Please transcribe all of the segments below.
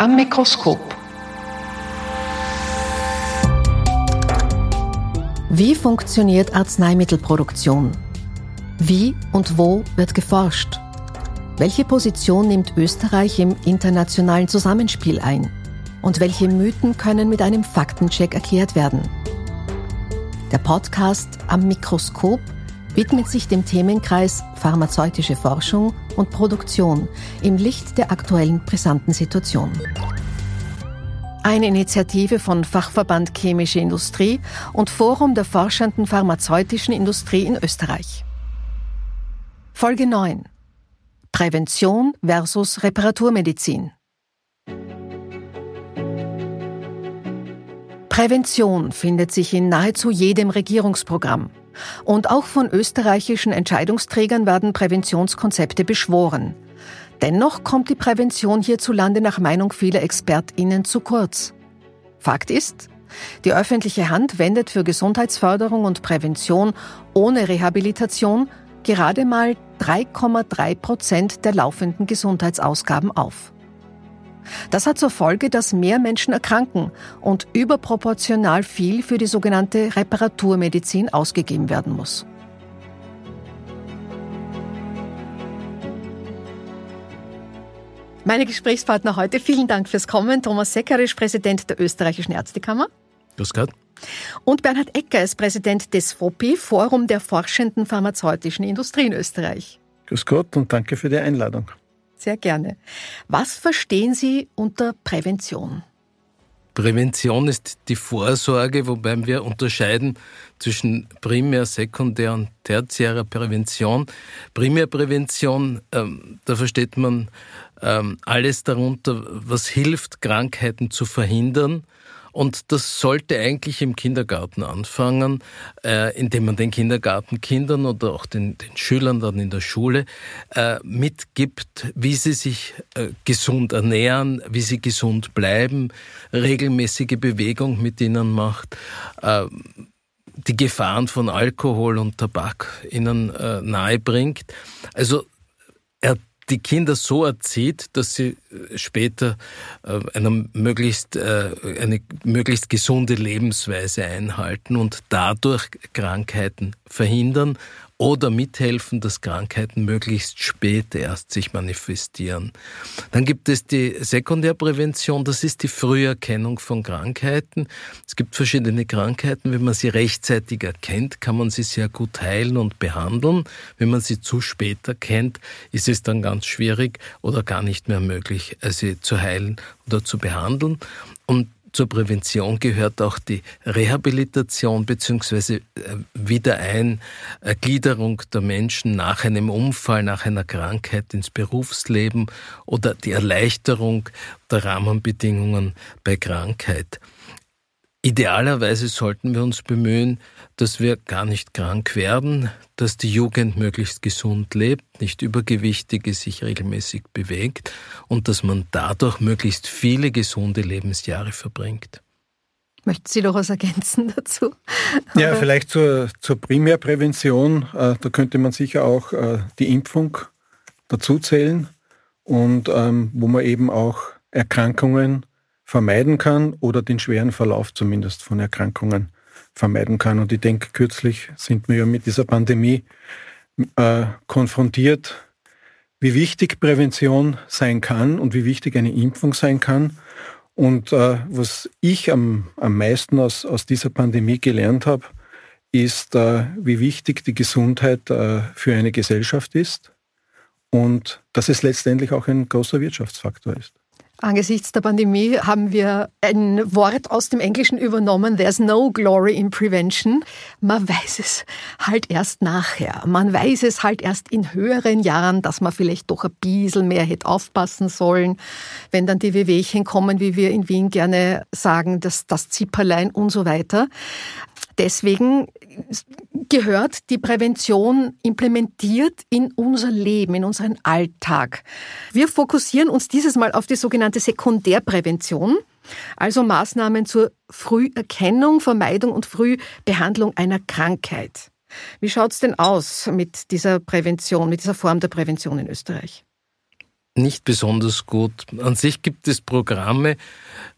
am Mikroskop. Wie funktioniert Arzneimittelproduktion? Wie und wo wird geforscht? Welche Position nimmt Österreich im internationalen Zusammenspiel ein? Und welche Mythen können mit einem Faktencheck erklärt werden? Der Podcast am Mikroskop widmet sich dem Themenkreis pharmazeutische Forschung und Produktion im Licht der aktuellen brisanten Situation. Eine Initiative von Fachverband Chemische Industrie und Forum der forschenden pharmazeutischen Industrie in Österreich. Folge 9. Prävention versus Reparaturmedizin. Prävention findet sich in nahezu jedem Regierungsprogramm. Und auch von österreichischen Entscheidungsträgern werden Präventionskonzepte beschworen. Dennoch kommt die Prävention hierzulande nach Meinung vieler ExpertInnen zu kurz. Fakt ist, die öffentliche Hand wendet für Gesundheitsförderung und Prävention ohne Rehabilitation gerade mal 3,3 Prozent der laufenden Gesundheitsausgaben auf. Das hat zur Folge, dass mehr Menschen erkranken und überproportional viel für die sogenannte Reparaturmedizin ausgegeben werden muss. Meine Gesprächspartner heute, vielen Dank fürs Kommen. Thomas Seckerisch, Präsident der Österreichischen Ärztekammer. Grüß Gott. Und Bernhard Ecker ist Präsident des FOPI, Forum der forschenden pharmazeutischen Industrie in Österreich. Grüß Gott und danke für die Einladung. Sehr gerne. Was verstehen Sie unter Prävention? Prävention ist die Vorsorge, wobei wir unterscheiden zwischen Primär-, Sekundär- und Tertiärer Prävention. Primärprävention, ähm, da versteht man ähm, alles darunter, was hilft, Krankheiten zu verhindern und das sollte eigentlich im Kindergarten anfangen, äh, indem man den Kindergartenkindern oder auch den, den Schülern dann in der Schule äh, mitgibt, wie sie sich äh, gesund ernähren, wie sie gesund bleiben, regelmäßige Bewegung mit ihnen macht. Die Gefahren von Alkohol und Tabak ihnen nahe bringt. Also die Kinder so erzieht, dass sie äh, später äh, eine möglichst, äh, eine möglichst gesunde Lebensweise einhalten und dadurch Krankheiten verhindern oder mithelfen, dass Krankheiten möglichst spät erst sich manifestieren. Dann gibt es die Sekundärprävention, das ist die Früherkennung von Krankheiten. Es gibt verschiedene Krankheiten, wenn man sie rechtzeitig erkennt, kann man sie sehr gut heilen und behandeln. Wenn man sie zu spät erkennt, ist es dann ganz schwierig oder gar nicht mehr möglich, sie zu heilen oder zu behandeln. Und zur Prävention gehört auch die Rehabilitation bzw. Äh, Wiedereingliederung der Menschen nach einem Unfall, nach einer Krankheit ins Berufsleben oder die Erleichterung der Rahmenbedingungen bei Krankheit. Idealerweise sollten wir uns bemühen, dass wir gar nicht krank werden, dass die Jugend möglichst gesund lebt, nicht übergewichtig ist, sich regelmäßig bewegt und dass man dadurch möglichst viele gesunde Lebensjahre verbringt. Möchten Sie noch was ergänzen dazu? Ja, vielleicht zur, zur Primärprävention. Äh, da könnte man sicher auch äh, die Impfung dazu zählen und ähm, wo man eben auch Erkrankungen vermeiden kann oder den schweren Verlauf zumindest von Erkrankungen vermeiden kann. Und ich denke, kürzlich sind wir ja mit dieser Pandemie äh, konfrontiert, wie wichtig Prävention sein kann und wie wichtig eine Impfung sein kann. Und äh, was ich am, am meisten aus, aus dieser Pandemie gelernt habe, ist, äh, wie wichtig die Gesundheit äh, für eine Gesellschaft ist und dass es letztendlich auch ein großer Wirtschaftsfaktor ist. Angesichts der Pandemie haben wir ein Wort aus dem Englischen übernommen, there's no glory in prevention. Man weiß es halt erst nachher. Man weiß es halt erst in höheren Jahren, dass man vielleicht doch ein bisschen mehr hätte aufpassen sollen, wenn dann die Wehwehchen kommen, wie wir in Wien gerne sagen, das, das Zipperlein und so weiter. Deswegen gehört die Prävention implementiert in unser Leben, in unseren Alltag. Wir fokussieren uns dieses Mal auf die sogenannte Sekundärprävention, also Maßnahmen zur Früherkennung, Vermeidung und Frühbehandlung einer Krankheit. Wie schaut's denn aus mit dieser Prävention, mit dieser Form der Prävention in Österreich? Nicht besonders gut. An sich gibt es Programme,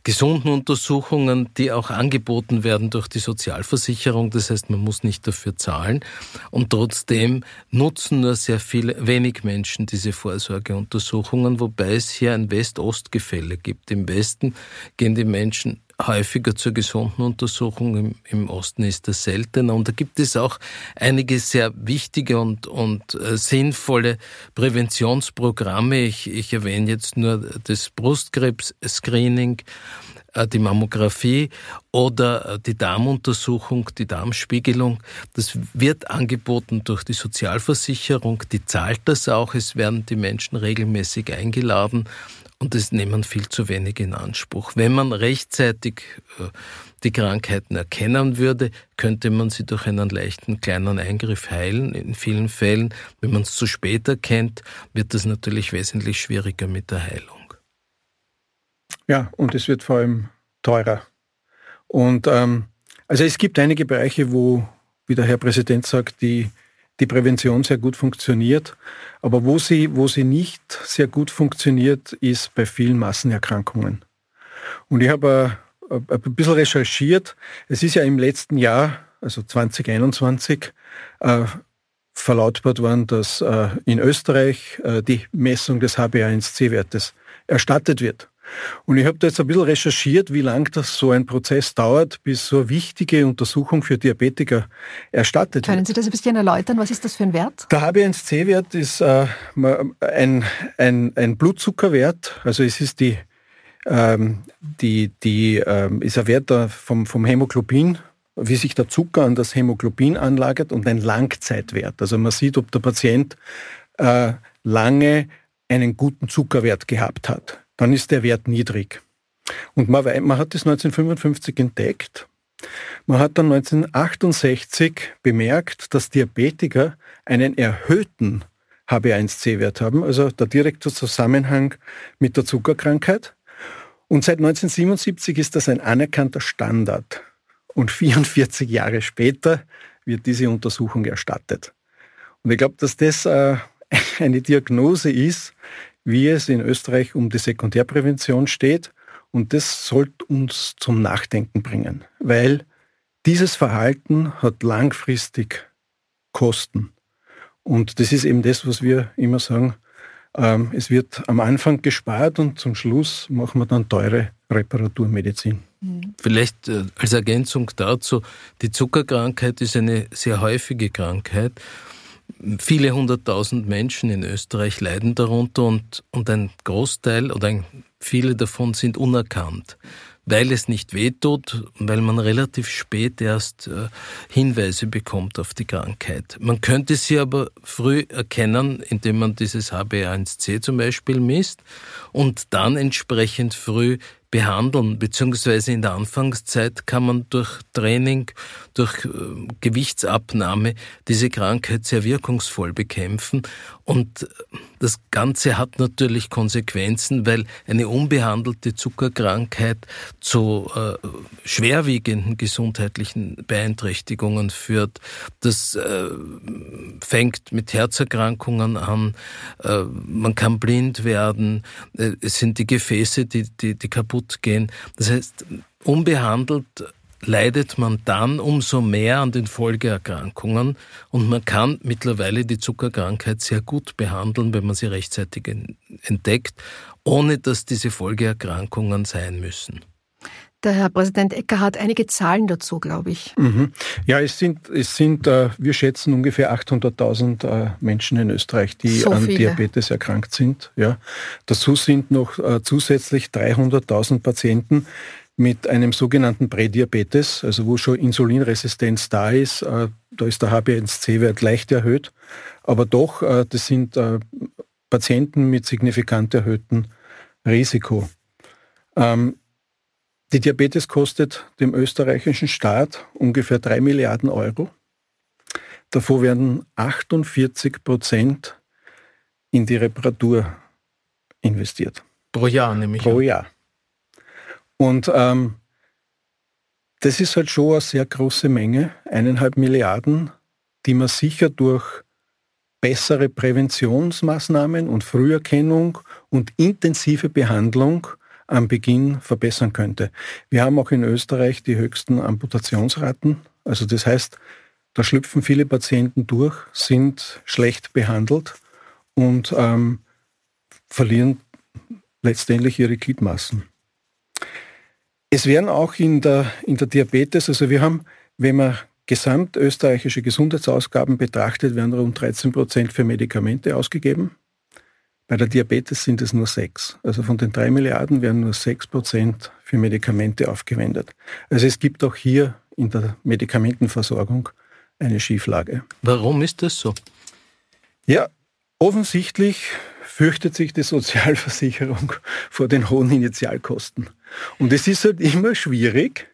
Gesundenuntersuchungen, die auch angeboten werden durch die Sozialversicherung. Das heißt, man muss nicht dafür zahlen. Und trotzdem nutzen nur sehr viele, wenig Menschen diese Vorsorgeuntersuchungen, wobei es hier ein West-Ost-Gefälle gibt. Im Westen gehen die Menschen häufiger zur gesunden Untersuchung. Im, Im, Osten ist das seltener. Und da gibt es auch einige sehr wichtige und, und äh, sinnvolle Präventionsprogramme. Ich, ich erwähne jetzt nur das Brustkrebs-Screening, äh, die Mammographie oder äh, die Darmuntersuchung, die Darmspiegelung. Das wird angeboten durch die Sozialversicherung, die zahlt das auch. Es werden die Menschen regelmäßig eingeladen und das nehmen viel zu wenig in Anspruch. Wenn man rechtzeitig äh, die Krankheiten erkennen würde, könnte man sie durch einen leichten kleinen Eingriff heilen. In vielen Fällen, wenn man es zu spät erkennt, wird das natürlich wesentlich schwieriger mit der Heilung. Ja, und es wird vor allem teurer. Und ähm, also es gibt einige Bereiche, wo, wie der Herr Präsident sagt, die die Prävention sehr gut funktioniert. Aber wo sie, wo sie nicht sehr gut funktioniert, ist bei vielen Massenerkrankungen. Und ich habe äh, ein bisschen recherchiert. Es ist ja im letzten Jahr, also 2021, äh, verlautbart worden, dass äh, in Österreich äh, die Messung des HbA1c-Wertes erstattet wird. Und ich habe da jetzt ein bisschen recherchiert, wie lang das so ein Prozess dauert, bis so eine wichtige Untersuchung für Diabetiker erstattet Können wird. Können Sie das ein bisschen erläutern? Was ist das für ein Wert? Der HbA1c-Wert ist äh, ein, ein, ein Blutzuckerwert. Also es ist die, ähm, die, die ähm, ist ein Wert vom, vom Hämoglobin, wie sich der Zucker an das Hämoglobin anlagert und ein Langzeitwert. Also man sieht, ob der Patient äh, lange einen guten Zuckerwert gehabt hat dann ist der Wert niedrig. Und man, man hat das 1955 entdeckt. Man hat dann 1968 bemerkt, dass Diabetiker einen erhöhten HB1C-Wert haben, also der direkte Zusammenhang mit der Zuckerkrankheit. Und seit 1977 ist das ein anerkannter Standard. Und 44 Jahre später wird diese Untersuchung erstattet. Und ich glaube, dass das äh, eine Diagnose ist, wie es in Österreich um die Sekundärprävention steht. Und das sollte uns zum Nachdenken bringen, weil dieses Verhalten hat langfristig Kosten. Und das ist eben das, was wir immer sagen. Ähm, es wird am Anfang gespart und zum Schluss machen wir dann teure Reparaturmedizin. Vielleicht äh, als Ergänzung dazu, die Zuckerkrankheit ist eine sehr häufige Krankheit Viele hunderttausend Menschen in Österreich leiden darunter und, und ein Großteil oder ein, viele davon sind unerkannt, weil es nicht wehtut, weil man relativ spät erst äh, Hinweise bekommt auf die Krankheit. Man könnte sie aber früh erkennen, indem man dieses HbA1c zum Beispiel misst und dann entsprechend früh behandeln, beziehungsweise in der Anfangszeit kann man durch Training, durch äh, Gewichtsabnahme diese Krankheit sehr wirkungsvoll bekämpfen. Und das Ganze hat natürlich Konsequenzen, weil eine unbehandelte Zuckerkrankheit zu äh, schwerwiegenden gesundheitlichen Beeinträchtigungen führt. Das äh, fängt mit Herzerkrankungen an, äh, man kann blind werden, äh, es sind die Gefäße, die, die, die kaputt gehen. Das heißt, unbehandelt leidet man dann umso mehr an den Folgeerkrankungen und man kann mittlerweile die Zuckerkrankheit sehr gut behandeln, wenn man sie rechtzeitig entdeckt, ohne dass diese Folgeerkrankungen sein müssen. Der Herr Präsident Ecker hat einige Zahlen dazu, glaube ich. Mhm. Ja, es sind, es sind äh, wir schätzen ungefähr 800.000 äh, Menschen in Österreich, die so an Diabetes erkrankt sind. Ja. Dazu sind noch äh, zusätzlich 300.000 Patienten, mit einem sogenannten Prädiabetes, also wo schon Insulinresistenz da ist. Da ist der HbA1c-Wert leicht erhöht, aber doch, das sind Patienten mit signifikant erhöhtem Risiko. Ähm, die Diabetes kostet dem österreichischen Staat ungefähr 3 Milliarden Euro. Davor werden 48 Prozent in die Reparatur investiert. Pro Jahr nämlich. Pro Jahr. Und ähm, das ist halt schon eine sehr große Menge, eineinhalb Milliarden, die man sicher durch bessere Präventionsmaßnahmen und Früherkennung und intensive Behandlung am Beginn verbessern könnte. Wir haben auch in Österreich die höchsten Amputationsraten. Also das heißt, da schlüpfen viele Patienten durch, sind schlecht behandelt und ähm, verlieren letztendlich ihre Gliedmaßen. Es werden auch in der, in der Diabetes, also wir haben, wenn man gesamtösterreichische Gesundheitsausgaben betrachtet, werden rund 13 Prozent für Medikamente ausgegeben. Bei der Diabetes sind es nur sechs. Also von den drei Milliarden werden nur sechs Prozent für Medikamente aufgewendet. Also es gibt auch hier in der Medikamentenversorgung eine Schieflage. Warum ist das so? Ja, offensichtlich fürchtet sich die Sozialversicherung vor den hohen Initialkosten. Und es ist halt immer schwierig,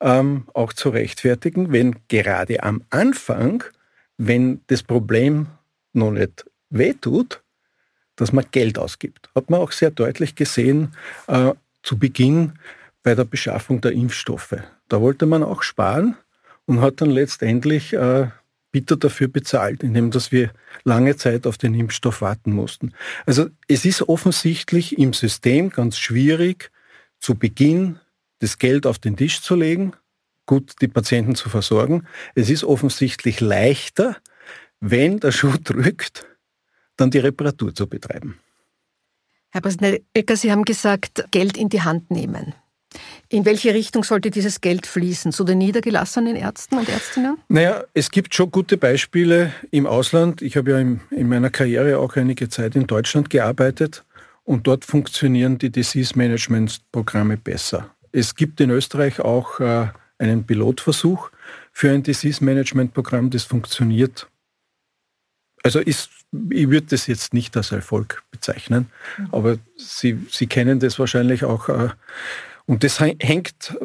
ähm, auch zu rechtfertigen, wenn gerade am Anfang, wenn das Problem noch nicht wehtut, dass man Geld ausgibt. Hat man auch sehr deutlich gesehen äh, zu Beginn bei der Beschaffung der Impfstoffe. Da wollte man auch sparen und hat dann letztendlich äh, bitter dafür bezahlt, indem dass wir lange Zeit auf den Impfstoff warten mussten. Also es ist offensichtlich im System ganz schwierig, zu Beginn das Geld auf den Tisch zu legen, gut die Patienten zu versorgen. Es ist offensichtlich leichter, wenn der Schuh drückt, dann die Reparatur zu betreiben. Herr Präsident Ecker, Sie haben gesagt, Geld in die Hand nehmen. In welche Richtung sollte dieses Geld fließen? Zu den niedergelassenen Ärzten und Ärztinnen? Naja, es gibt schon gute Beispiele im Ausland. Ich habe ja in, in meiner Karriere auch einige Zeit in Deutschland gearbeitet und dort funktionieren die Disease Management Programme besser. Es gibt in Österreich auch äh, einen Pilotversuch für ein Disease Management Programm, das funktioniert. Also ist, ich würde das jetzt nicht als Erfolg bezeichnen, mhm. aber Sie, Sie kennen das wahrscheinlich auch. Äh, und das hängt,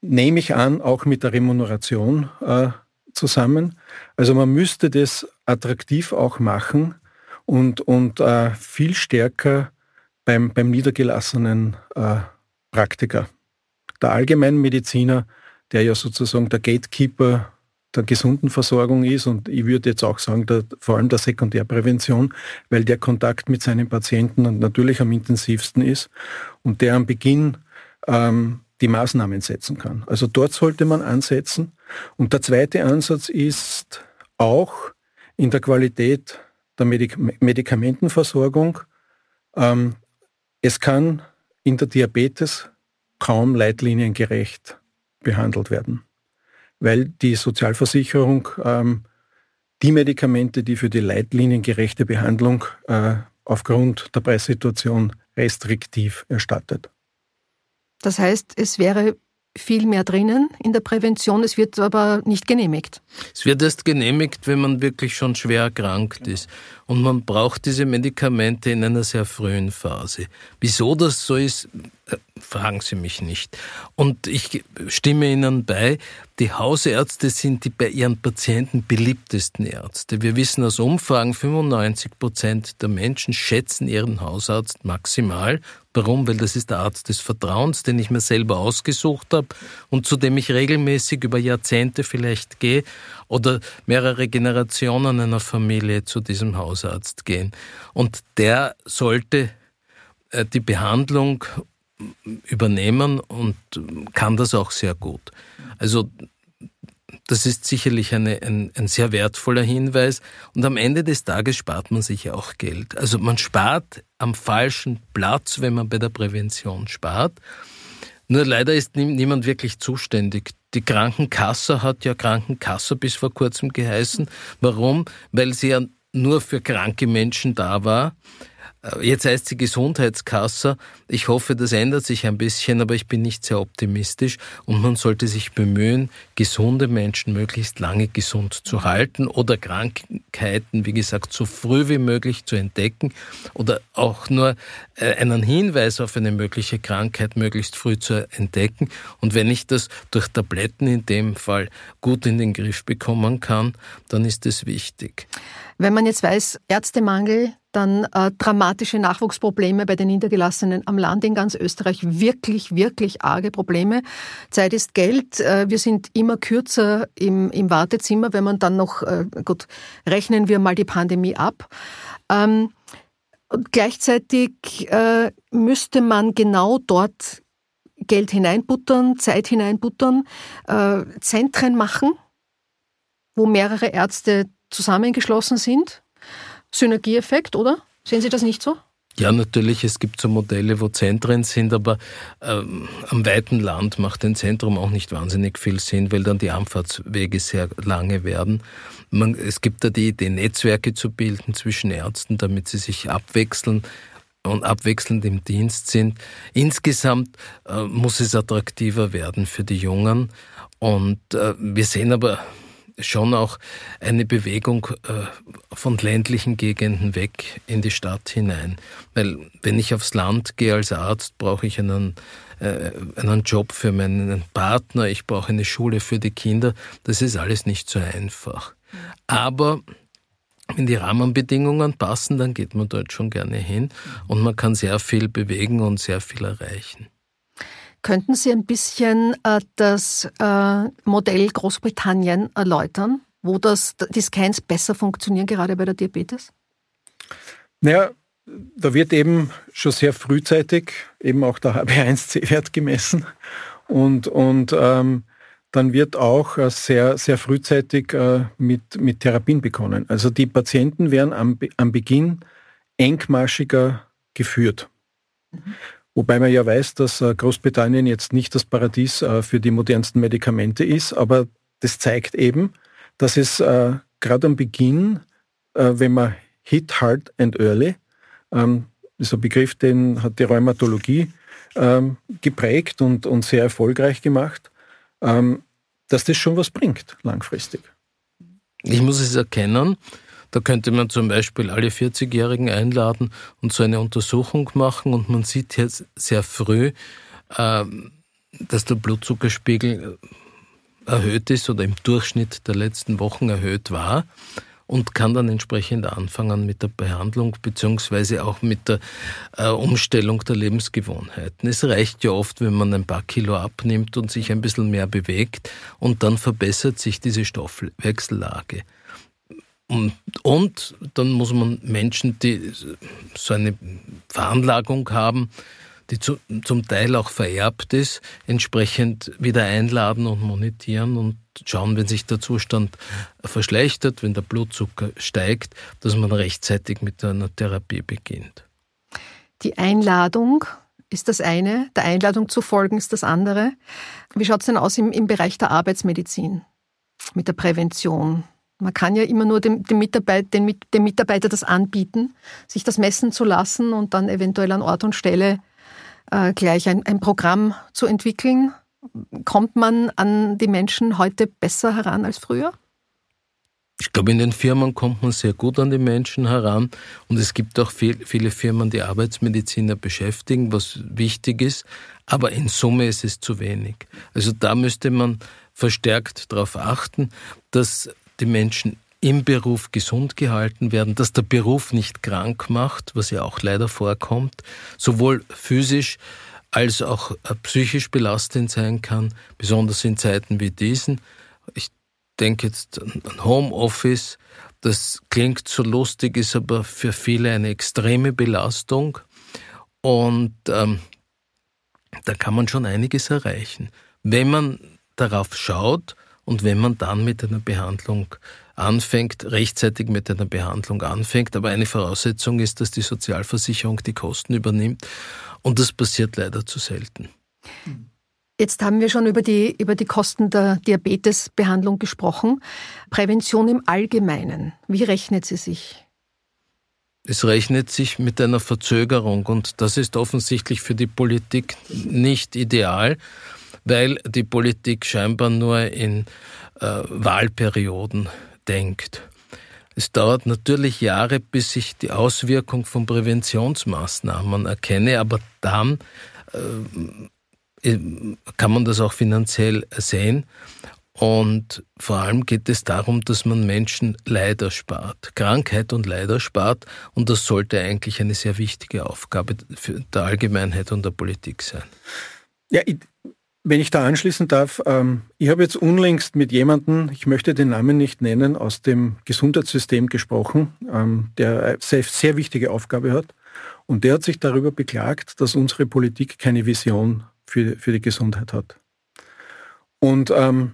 nehme ich an, auch mit der Remuneration äh, zusammen. Also man müsste das attraktiv auch machen und, und äh, viel stärker beim, beim niedergelassenen äh, Praktiker. Der Allgemeinmediziner, der ja sozusagen der Gatekeeper der gesunden Versorgung ist und ich würde jetzt auch sagen, der, vor allem der Sekundärprävention, weil der Kontakt mit seinen Patienten natürlich am intensivsten ist und der am Beginn ähm, die Maßnahmen setzen kann. Also dort sollte man ansetzen. Und der zweite Ansatz ist auch in der Qualität der Medik Medikamentenversorgung. Ähm, es kann in der Diabetes kaum leitliniengerecht behandelt werden, weil die Sozialversicherung ähm, die Medikamente, die für die leitliniengerechte Behandlung äh, aufgrund der Preissituation restriktiv erstattet. Das heißt, es wäre viel mehr drinnen in der Prävention, es wird aber nicht genehmigt. Es wird erst genehmigt, wenn man wirklich schon schwer erkrankt ist. Und man braucht diese Medikamente in einer sehr frühen Phase. Wieso das so ist, äh, fragen Sie mich nicht. Und ich stimme Ihnen bei, die Hausärzte sind die bei ihren Patienten beliebtesten Ärzte. Wir wissen aus Umfragen, 95 Prozent der Menschen schätzen ihren Hausarzt maximal. Warum? Weil das ist der Arzt des Vertrauens, den ich mir selber ausgesucht habe und zu dem ich regelmäßig über Jahrzehnte vielleicht gehe oder mehrere Generationen einer Familie zu diesem Hausarzt gehen. Und der sollte äh, die Behandlung übernehmen und kann das auch sehr gut. Also das ist sicherlich eine, ein, ein sehr wertvoller Hinweis. Und am Ende des Tages spart man sich auch Geld. Also man spart am falschen Platz, wenn man bei der Prävention spart. Nur leider ist niemand wirklich zuständig. Die Krankenkasse hat ja Krankenkasse bis vor kurzem geheißen. Warum? Weil sie ja nur für kranke Menschen da war. Äh, jetzt heißt sie Gesundheitskasse. Ich hoffe, das ändert sich ein bisschen, aber ich bin nicht sehr optimistisch. Und man sollte sich bemühen, gesunde Menschen möglichst lange gesund zu halten oder Krankheiten, wie gesagt, so früh wie möglich zu entdecken oder auch nur äh, einen Hinweis auf eine mögliche Krankheit möglichst früh zu entdecken. Und wenn ich das durch Tabletten in dem Fall gut in den Griff bekommen kann, dann ist es wichtig. Wenn man jetzt weiß, Ärztemangel, dann äh, dramatische Nachwuchsprobleme bei den Niedergelassenen am Land in ganz Österreich, wirklich, wirklich arge Probleme. Zeit ist Geld. Äh, wir sind immer kürzer im, im Wartezimmer, wenn man dann noch, äh, gut, rechnen wir mal die Pandemie ab. Ähm, gleichzeitig äh, müsste man genau dort Geld hineinbuttern, Zeit hineinbuttern, äh, Zentren machen, wo mehrere Ärzte zusammengeschlossen sind. Synergieeffekt, oder? Sehen Sie das nicht so? Ja, natürlich, es gibt so Modelle, wo Zentren sind, aber ähm, am weiten Land macht ein Zentrum auch nicht wahnsinnig viel Sinn, weil dann die Anfahrtswege sehr lange werden. Man, es gibt da die Idee, Netzwerke zu bilden zwischen Ärzten, damit sie sich abwechseln und abwechselnd im Dienst sind. Insgesamt äh, muss es attraktiver werden für die Jungen. Und äh, wir sehen aber schon auch eine Bewegung äh, von ländlichen Gegenden weg in die Stadt hinein. Weil wenn ich aufs Land gehe als Arzt, brauche ich einen, äh, einen Job für meinen Partner, ich brauche eine Schule für die Kinder. Das ist alles nicht so einfach. Aber wenn die Rahmenbedingungen passen, dann geht man dort schon gerne hin und man kann sehr viel bewegen und sehr viel erreichen. Könnten Sie ein bisschen äh, das äh, Modell Großbritannien erläutern, wo das, die Scans besser funktionieren, gerade bei der Diabetes? Naja, da wird eben schon sehr frühzeitig eben auch der HB1C-Wert gemessen und, und ähm, dann wird auch äh, sehr, sehr frühzeitig äh, mit, mit Therapien begonnen. Also die Patienten werden am, am Beginn engmaschiger geführt. Mhm. Wobei man ja weiß, dass äh, Großbritannien jetzt nicht das Paradies äh, für die modernsten Medikamente ist, aber das zeigt eben, dass es äh, gerade am Beginn, wenn man hit hard and early, ähm, ein Begriff, den hat die Rheumatologie ähm, geprägt und, und sehr erfolgreich gemacht, ähm, dass das schon was bringt langfristig. Ich muss es erkennen, da könnte man zum Beispiel alle 40-Jährigen einladen und so eine Untersuchung machen und man sieht jetzt sehr früh, ähm, dass der Blutzuckerspiegel erhöht ist oder im Durchschnitt der letzten Wochen erhöht war und kann dann entsprechend anfangen mit der Behandlung beziehungsweise auch mit der äh, Umstellung der Lebensgewohnheiten. Es reicht ja oft, wenn man ein paar Kilo abnimmt und sich ein bisschen mehr bewegt und dann verbessert sich diese Stoffwechsellage. Und, und dann muss man Menschen, die so eine Veranlagung haben, die zu, zum Teil auch vererbt ist, entsprechend wieder einladen und monetieren und schauen, wenn sich der Zustand verschlechtert, wenn der Blutzucker steigt, dass man rechtzeitig mit einer Therapie beginnt. Die Einladung ist das eine, der Einladung zu folgen ist das andere. Wie schaut es denn aus im, im Bereich der Arbeitsmedizin mit der Prävention? Man kann ja immer nur dem, dem, Mitarbeit, dem, dem Mitarbeiter das anbieten, sich das messen zu lassen und dann eventuell an Ort und Stelle äh, gleich ein, ein Programm zu entwickeln. Kommt man an die Menschen heute besser heran als früher? Ich glaube, in den Firmen kommt man sehr gut an die Menschen heran und es gibt auch viel, viele Firmen, die Arbeitsmediziner beschäftigen, was wichtig ist, aber in Summe ist es zu wenig. Also da müsste man verstärkt darauf achten, dass die Menschen im Beruf gesund gehalten werden, dass der Beruf nicht krank macht, was ja auch leider vorkommt, sowohl physisch als auch äh, psychisch belastend sein kann, besonders in Zeiten wie diesen. Ich denke jetzt an Homeoffice, das klingt so lustig, ist aber für viele eine extreme Belastung. Und ähm, da kann man schon einiges erreichen, wenn man darauf schaut und wenn man dann mit einer Behandlung anfängt, rechtzeitig mit einer Behandlung anfängt, aber eine Voraussetzung ist, dass die Sozialversicherung die Kosten übernimmt und das passiert leider zu selten. Jetzt haben wir schon über die, über die Kosten der Diabetesbehandlung gesprochen. Prävention im Allgemeinen, wie rechnet sie sich? Es rechnet sich mit einer Verzögerung und das ist offensichtlich für die Politik nicht ideal weil die Politik scheinbar nur in äh, Wahlperioden denkt. Es dauert natürlich Jahre, bis ich die Auswirkung von Präventionsmaßnahmen erkenne, aber dann äh, kann man das auch finanziell sehen. Und vor allem geht es darum, dass man Menschen Leid erspart, Krankheit und Leid erspart. Und das sollte eigentlich eine sehr wichtige Aufgabe der Allgemeinheit und der Politik sein. Ja, ich, wenn ich da anschließen darf, ähm, ich habe jetzt unlängst mit jemandem, ich möchte den Namen nicht nennen, aus dem Gesundheitssystem gesprochen, ähm, der eine sehr, sehr wichtige Aufgabe hat. Und der hat sich darüber beklagt, dass unsere Politik keine Vision für, für die Gesundheit hat. Und ähm,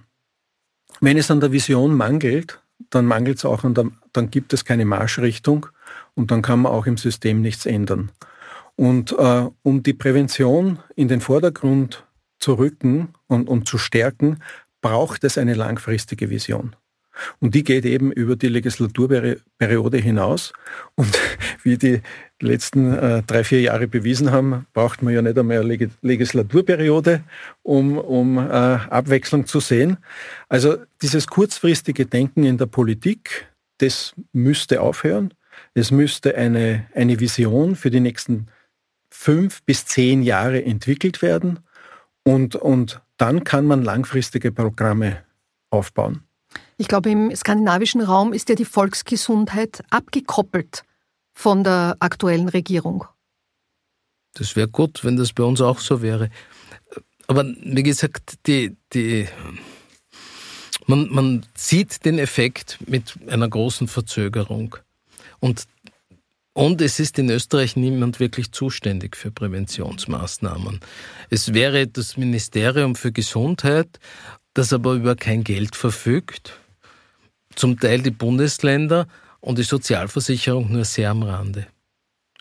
wenn es an der Vision mangelt, dann mangelt es auch an der, dann gibt es keine Marschrichtung und dann kann man auch im System nichts ändern. Und äh, um die Prävention in den Vordergrund zu rücken und, und zu stärken, braucht es eine langfristige Vision. Und die geht eben über die Legislaturperiode hinaus. Und wie die letzten äh, drei, vier Jahre bewiesen haben, braucht man ja nicht einmal eine Legislaturperiode, um, um äh, Abwechslung zu sehen. Also dieses kurzfristige Denken in der Politik, das müsste aufhören. Es müsste eine, eine Vision für die nächsten fünf bis zehn Jahre entwickelt werden. Und, und dann kann man langfristige Programme aufbauen. Ich glaube, im skandinavischen Raum ist ja die Volksgesundheit abgekoppelt von der aktuellen Regierung. Das wäre gut, wenn das bei uns auch so wäre. Aber wie gesagt, die, die, man, man sieht den Effekt mit einer großen Verzögerung. Und, und es ist in Österreich niemand wirklich zuständig für Präventionsmaßnahmen. Es wäre das Ministerium für Gesundheit, das aber über kein Geld verfügt zum Teil die Bundesländer und die Sozialversicherung nur sehr am Rande.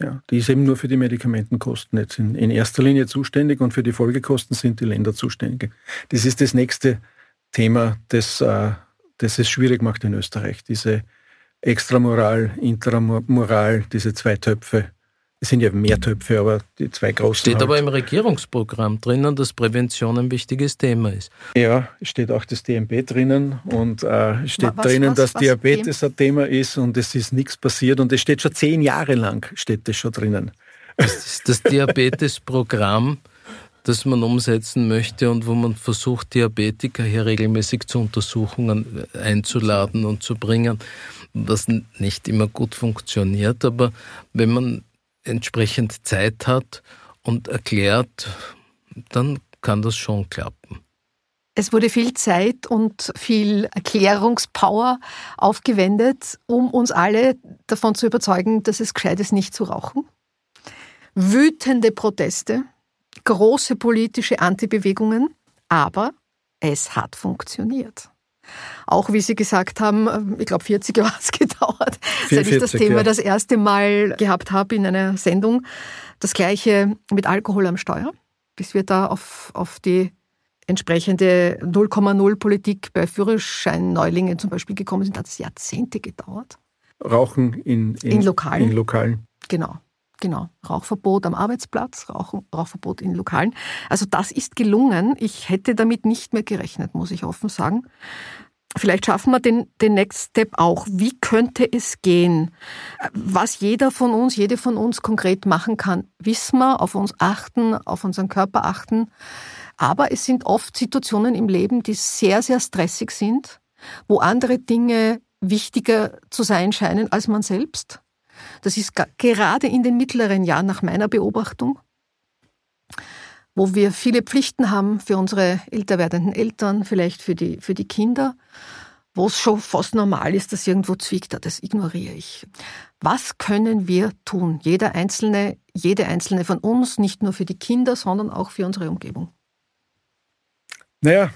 Ja, die ist eben nur für die Medikamentenkosten jetzt in, in, erster Linie zuständig und für die Folgekosten sind die Länder zuständig. Das ist das nächste Thema, das, äh, das es schwierig macht in Österreich. Diese Extramoral, Intramoral, diese zwei Töpfe es sind ja mehr Töpfe, aber die zwei großen. Steht halt. aber im Regierungsprogramm drinnen, dass Prävention ein wichtiges Thema ist. Ja, steht auch das DMB drinnen und äh, steht was, drinnen, was, dass was, Diabetes ein Thema ist und es ist nichts passiert und es steht schon zehn Jahre lang, steht das schon drinnen. Das ist das Diabetesprogramm, das man umsetzen möchte und wo man versucht, Diabetiker hier regelmäßig zu Untersuchungen einzuladen und zu bringen, was nicht immer gut funktioniert. Aber wenn man entsprechend Zeit hat und erklärt, dann kann das schon klappen. Es wurde viel Zeit und viel Erklärungspower aufgewendet, um uns alle davon zu überzeugen, dass es gescheit ist, nicht zu rauchen. Wütende Proteste, große politische Antibewegungen, aber es hat funktioniert. Auch wie Sie gesagt haben, ähm, ich glaube 40 Jahre hat es gedauert, 44, seit ich das Thema ja. das erste Mal gehabt habe in einer Sendung. Das gleiche mit Alkohol am Steuer, bis wir da auf, auf die entsprechende 0,0 Politik bei Führerschein-Neulingen zum Beispiel gekommen sind, hat es Jahrzehnte gedauert. Rauchen in, in, in Lokalen. In Lokalen. Genau. Genau, Rauchverbot am Arbeitsplatz, Rauch, Rauchverbot in Lokalen. Also das ist gelungen. Ich hätte damit nicht mehr gerechnet, muss ich offen sagen. Vielleicht schaffen wir den, den Next Step auch. Wie könnte es gehen? Was jeder von uns, jede von uns konkret machen kann, wissen wir, auf uns achten, auf unseren Körper achten. Aber es sind oft Situationen im Leben, die sehr, sehr stressig sind, wo andere Dinge wichtiger zu sein scheinen als man selbst. Das ist gerade in den mittleren Jahren nach meiner Beobachtung, wo wir viele Pflichten haben für unsere älter werdenden Eltern, vielleicht für die, für die Kinder, wo es schon fast normal ist, dass irgendwo zwickt, das ignoriere ich. Was können wir tun? Jeder Einzelne, jede Einzelne von uns, nicht nur für die Kinder, sondern auch für unsere Umgebung. Naja,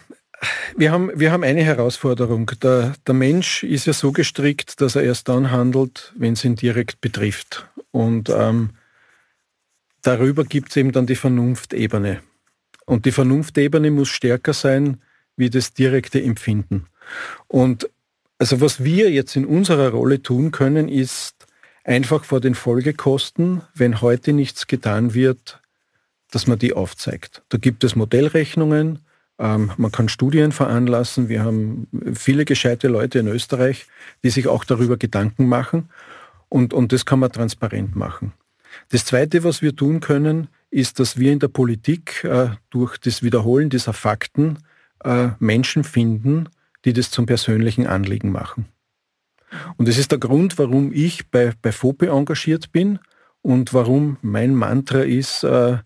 wir haben, wir haben eine Herausforderung. Der, der Mensch ist ja so gestrickt, dass er erst dann handelt, wenn es ihn direkt betrifft. Und ähm, darüber gibt es eben dann die Vernunftebene. Und die Vernunftebene muss stärker sein wie das direkte Empfinden. Und also was wir jetzt in unserer Rolle tun können, ist einfach vor den Folgekosten, wenn heute nichts getan wird, dass man die aufzeigt. Da gibt es Modellrechnungen, man kann Studien veranlassen. Wir haben viele gescheite Leute in Österreich, die sich auch darüber Gedanken machen. Und, und das kann man transparent machen. Das Zweite, was wir tun können, ist, dass wir in der Politik äh, durch das Wiederholen dieser Fakten äh, Menschen finden, die das zum persönlichen Anliegen machen. Und das ist der Grund, warum ich bei, bei FOPE engagiert bin und warum mein Mantra ist, äh,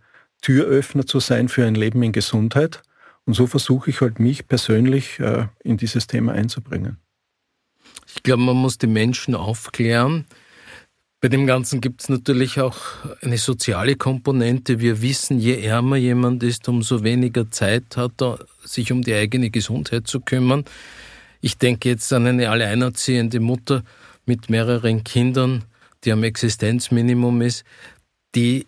Türöffner zu sein für ein Leben in Gesundheit und so versuche ich halt mich persönlich äh, in dieses Thema einzubringen. Ich glaube, man muss die Menschen aufklären. Bei dem Ganzen gibt es natürlich auch eine soziale Komponente. Wir wissen, je ärmer jemand ist, umso weniger Zeit hat er, sich um die eigene Gesundheit zu kümmern. Ich denke jetzt an eine alleinerziehende Mutter mit mehreren Kindern, die am Existenzminimum ist, die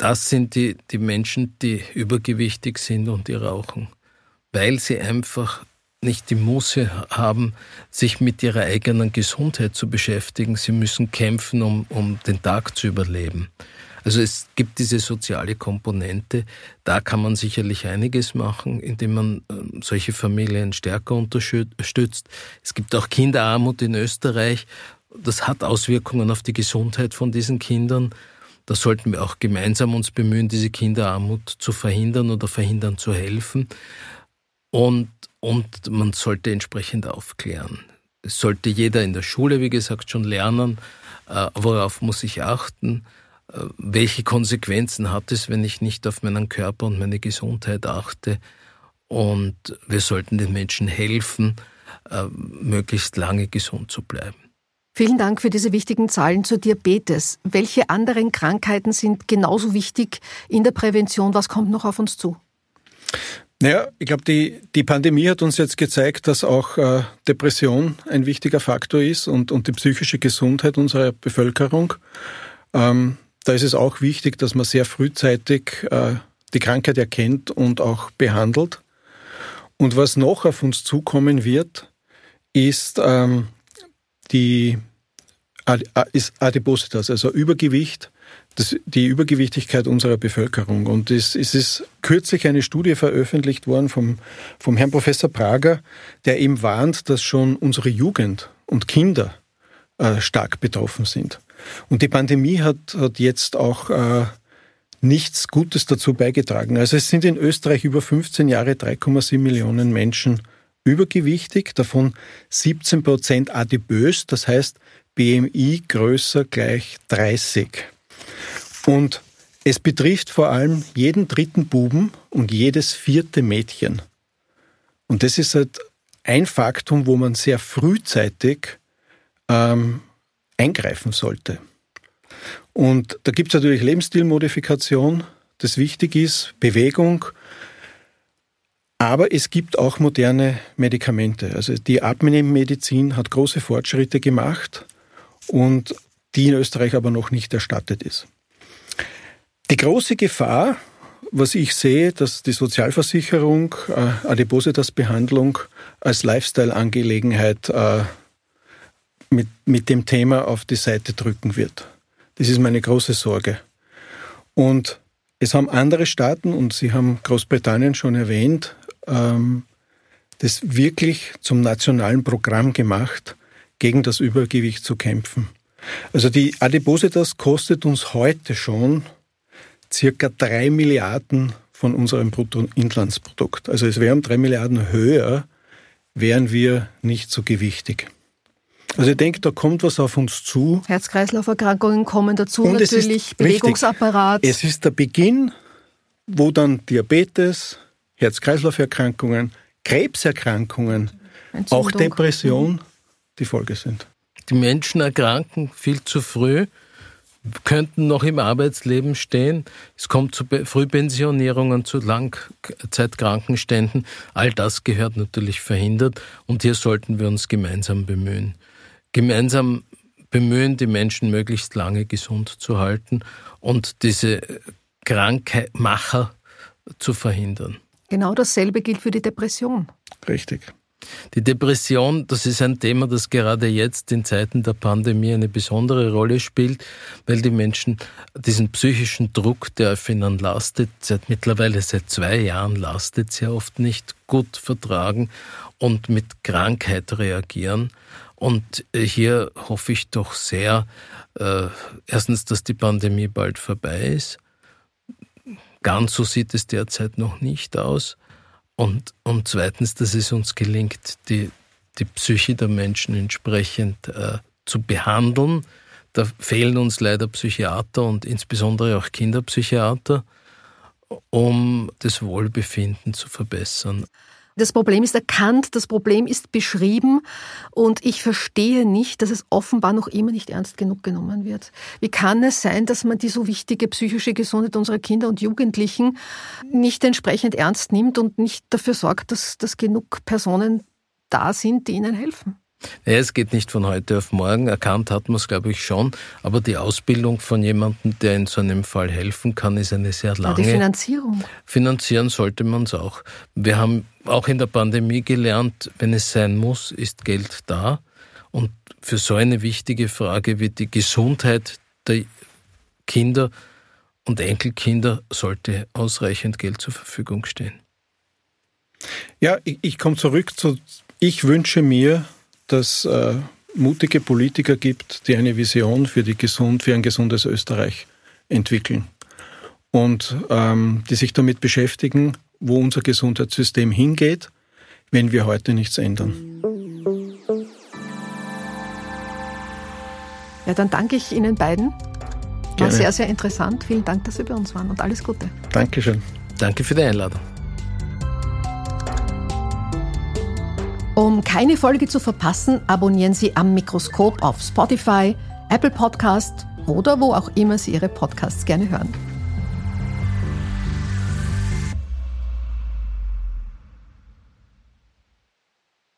das sind die, die Menschen, die übergewichtig sind und die rauchen, weil sie einfach nicht die Muße haben, sich mit ihrer eigenen Gesundheit zu beschäftigen. Sie müssen kämpfen, um, um den Tag zu überleben. Also es gibt diese soziale Komponente. Da kann man sicherlich einiges machen, indem man ähm, solche Familien stärker unterstützt. Es gibt auch Kinderarmut in Österreich. Das hat Auswirkungen auf die Gesundheit von diesen Kindern. Da sollten wir auch gemeinsam uns bemühen, diese Kinderarmut zu verhindern oder verhindern zu helfen. Und, und man sollte entsprechend aufklären. Es sollte jeder in der Schule, wie gesagt, schon lernen, äh, worauf muss ich achten, äh, welche Konsequenzen hat es, wenn ich nicht auf meinen Körper und meine Gesundheit achte. Und wir sollten den Menschen helfen, äh, möglichst lange gesund zu bleiben. Vielen Dank für diese wichtigen Zahlen zur Diabetes. Welche anderen Krankheiten sind genauso wichtig in der Prävention? Was kommt noch auf uns zu? Naja, ich glaube, die, die Pandemie hat uns jetzt gezeigt, dass auch äh, Depression ein wichtiger Faktor ist und, und die psychische Gesundheit unserer Bevölkerung. Ähm, da ist es auch wichtig, dass man sehr frühzeitig äh, die Krankheit erkennt und auch behandelt. Und was noch auf uns zukommen wird, ist ähm, die ist Adipositas, also Übergewicht, das, die Übergewichtigkeit unserer Bevölkerung. Und es, es ist kürzlich eine Studie veröffentlicht worden vom, vom Herrn Professor Prager, der eben warnt, dass schon unsere Jugend und Kinder äh, stark betroffen sind. Und die Pandemie hat, hat jetzt auch äh, nichts Gutes dazu beigetragen. Also es sind in Österreich über 15 Jahre 3,7 Millionen Menschen übergewichtig, davon 17 Prozent adipös, das heißt BMI größer gleich 30. Und es betrifft vor allem jeden dritten Buben und jedes vierte Mädchen. Und das ist halt ein Faktum, wo man sehr frühzeitig ähm, eingreifen sollte. Und da gibt es natürlich Lebensstilmodifikation, das wichtig ist, Bewegung, aber es gibt auch moderne Medikamente. Also die Abnehmmedizin hat große Fortschritte gemacht und die in Österreich aber noch nicht erstattet ist. Die große Gefahr, was ich sehe, dass die Sozialversicherung äh, Adipositas-Behandlung als Lifestyle-Angelegenheit äh, mit, mit dem Thema auf die Seite drücken wird. Das ist meine große Sorge. Und es haben andere Staaten, und Sie haben Großbritannien schon erwähnt, ähm, das wirklich zum nationalen Programm gemacht, gegen das Übergewicht zu kämpfen. Also die Adipositas kostet uns heute schon circa drei Milliarden von unserem Bruttoinlandsprodukt. Also es wären drei Milliarden höher, wären wir nicht so gewichtig. Also ich denke, da kommt was auf uns zu. Herz-Kreislauf-Erkrankungen kommen dazu, Und natürlich Bewegungsapparat. Richtig. Es ist der Beginn, wo dann Diabetes, Herz-Kreislauf-Erkrankungen, Krebserkrankungen, Entzündung. auch Depression die Folge sind. Die Menschen erkranken viel zu früh, könnten noch im Arbeitsleben stehen. Es kommt zu Frühpensionierungen, zu Langzeitkrankenständen. All das gehört natürlich verhindert und hier sollten wir uns gemeinsam bemühen. Gemeinsam bemühen, die Menschen möglichst lange gesund zu halten und diese Krankmacher zu verhindern. Genau dasselbe gilt für die Depression. Richtig. Die Depression, das ist ein Thema, das gerade jetzt in Zeiten der Pandemie eine besondere Rolle spielt, weil die Menschen diesen psychischen Druck, der auf ihnen lastet, seit mittlerweile seit zwei Jahren lastet, sehr oft nicht gut vertragen und mit Krankheit reagieren. Und hier hoffe ich doch sehr, äh, erstens, dass die Pandemie bald vorbei ist Ganz so sieht es derzeit noch nicht aus. Und, und zweitens, dass es uns gelingt, die, die Psyche der Menschen entsprechend äh, zu behandeln. Da fehlen uns leider Psychiater und insbesondere auch Kinderpsychiater, um das Wohlbefinden zu verbessern. Das Problem ist erkannt, das Problem ist beschrieben und ich verstehe nicht, dass es offenbar noch immer nicht ernst genug genommen wird. Wie kann es sein, dass man die so wichtige psychische Gesundheit unserer Kinder und Jugendlichen nicht entsprechend ernst nimmt und nicht dafür sorgt, dass, dass genug Personen da sind, die ihnen helfen? Ja, es geht nicht von heute auf morgen. Erkannt hat man es, glaube ich, schon. Aber die Ausbildung von jemandem, der in so einem Fall helfen kann, ist eine sehr lange. Ja, die Finanzierung. Finanzieren sollte man es auch. Wir haben auch in der Pandemie gelernt, wenn es sein muss, ist Geld da. Und für so eine wichtige Frage wie die Gesundheit der Kinder und Enkelkinder sollte ausreichend Geld zur Verfügung stehen. Ja, ich, ich komme zurück zu, ich wünsche mir, dass äh, mutige Politiker gibt, die eine Vision für, die gesund, für ein gesundes Österreich entwickeln und ähm, die sich damit beschäftigen, wo unser Gesundheitssystem hingeht, wenn wir heute nichts ändern. Ja, dann danke ich Ihnen beiden. War Gerne. sehr, sehr interessant. Vielen Dank, dass Sie bei uns waren und alles Gute. Dankeschön. Danke für die Einladung. Um keine Folge zu verpassen, abonnieren Sie am Mikroskop auf Spotify, Apple Podcast oder wo auch immer Sie Ihre Podcasts gerne hören.